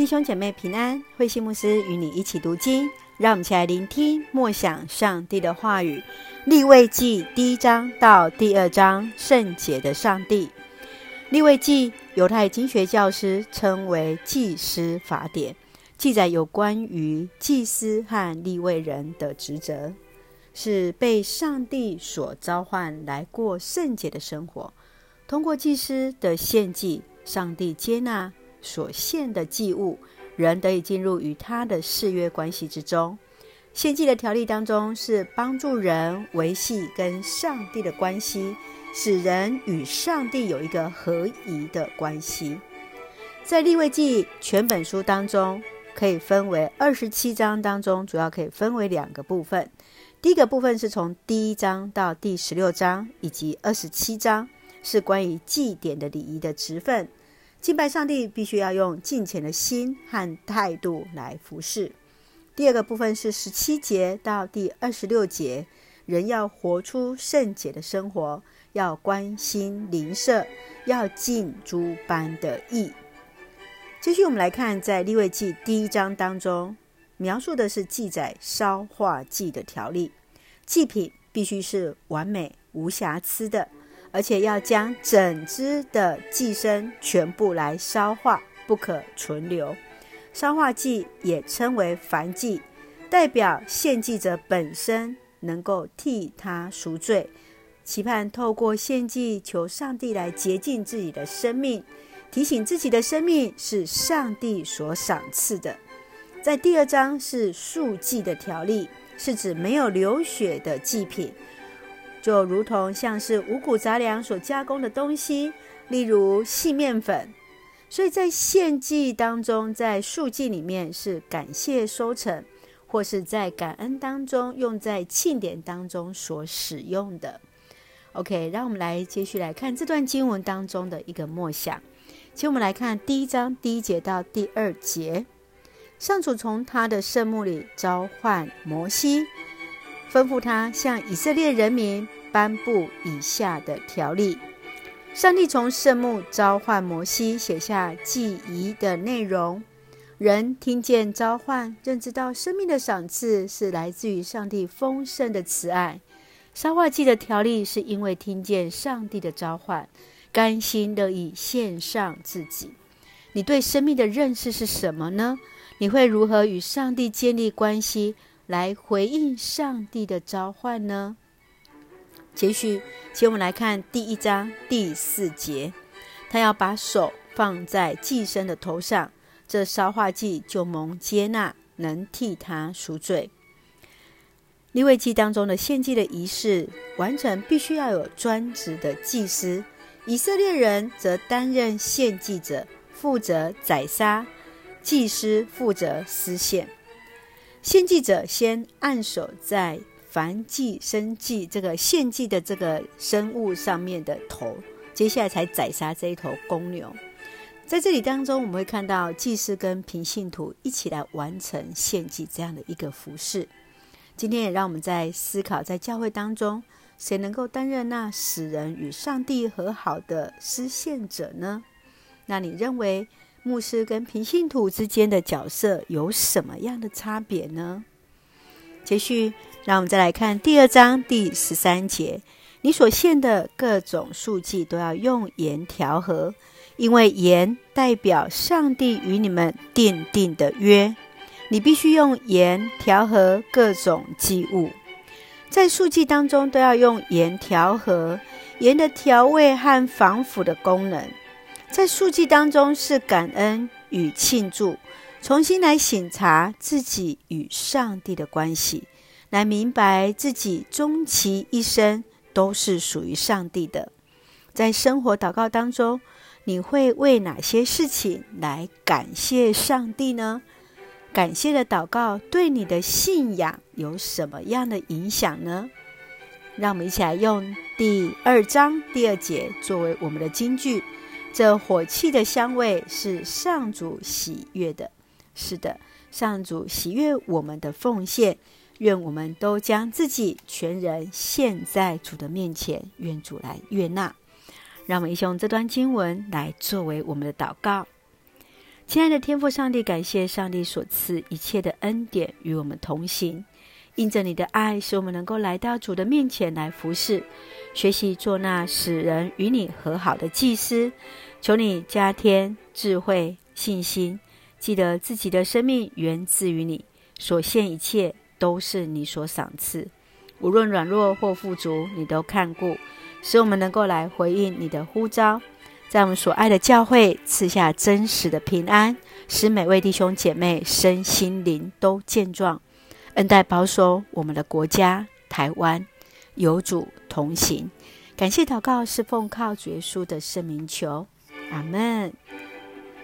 弟兄姐妹平安，慧馨牧师与你一起读经，让我们一起来聆听默想上帝的话语。立位记第一章到第二章，圣洁的上帝。立位记，犹太经学教师称为祭司法典，记载有关于祭司和立位人的职责，是被上帝所召唤来过圣洁的生活。通过祭司的献祭，上帝接纳。所献的祭物，人得以进入与他的誓约关系之中。献祭的条例当中，是帮助人维系跟上帝的关系，使人与上帝有一个合宜的关系。在立位记全本书当中，可以分为二十七章当中，主要可以分为两个部分。第一个部分是从第一章到第十六章，以及二十七章，是关于祭典的礼仪的职分。敬拜上帝必须要用敬虔的心和态度来服侍。第二个部分是十七节到第二十六节，人要活出圣洁的生活，要关心邻舍，要尽诸般的义。继续我们来看，在利未记第一章当中，描述的是记载烧化祭的条例，祭品必须是完美无瑕疵的。而且要将整只的祭牲全部来烧化，不可存留。烧化祭也称为燔祭，代表献祭者本身能够替他赎罪，期盼透过献祭求上帝来洁净自己的生命，提醒自己的生命是上帝所赏赐的。在第二章是素祭的条例，是指没有流血的祭品。就如同像是五谷杂粮所加工的东西，例如细面粉，所以在献祭当中，在素祭里面是感谢收成，或是在感恩当中用在庆典当中所使用的。OK，让我们来继续来看这段经文当中的一个默想。请我们来看第一章第一节到第二节，上主从他的圣幕里召唤摩西。吩咐他向以色列人民颁布以下的条例：上帝从圣幕召唤摩西，写下祭仪的内容。人听见召唤，认知到生命的赏赐是来自于上帝丰盛的慈爱。烧化祭的条例是因为听见上帝的召唤，甘心乐意献上自己。你对生命的认识是什么呢？你会如何与上帝建立关系？来回应上帝的召唤呢？接续，请我们来看第一章第四节，他要把手放在祭牲的头上，这烧化祭就蒙接纳，能替他赎罪。利未记当中的献祭的仪式完成，必须要有专职的祭司，以色列人则担任献祭者，负责宰杀，祭司负责司献。献祭者先按手在凡祭生祭这个献祭的这个生物上面的头，接下来才宰杀这一头公牛。在这里当中，我们会看到祭司跟平信徒一起来完成献祭这样的一个服事。今天也让我们在思考，在教会当中，谁能够担任那使人与上帝和好的施献者呢？那你认为？牧师跟平信徒之间的角色有什么样的差别呢？接续，让我们再来看第二章第十三节：你所献的各种素祭都要用盐调和，因为盐代表上帝与你们订定的约。你必须用盐调和各种祭物，在素祭当中都要用盐调和，盐的调味和防腐的功能。在素祭当中是感恩与庆祝，重新来醒察自己与上帝的关系，来明白自己终其一生都是属于上帝的。在生活祷告当中，你会为哪些事情来感谢上帝呢？感谢的祷告对你的信仰有什么样的影响呢？让我们一起来用第二章第二节作为我们的金句。这火气的香味是上主喜悦的。是的，上主喜悦我们的奉献。愿我们都将自己全人献在主的面前，愿主来悦纳。让我们一起用这段经文来作为我们的祷告。亲爱的天父上帝，感谢上帝所赐一切的恩典与我们同行。因着你的爱，使我们能够来到主的面前来服侍，学习做那使人与你和好的祭司。求你加添智慧、信心，记得自己的生命源自于你，所献一切都是你所赏赐。无论软弱或富足，你都看顾，使我们能够来回应你的呼召。在我们所爱的教会赐下真实的平安，使每位弟兄姐妹身心灵都健壮，恩待保守我们的国家台湾，有主同行。感谢祷告是奉靠主耶稣的圣名求，阿门。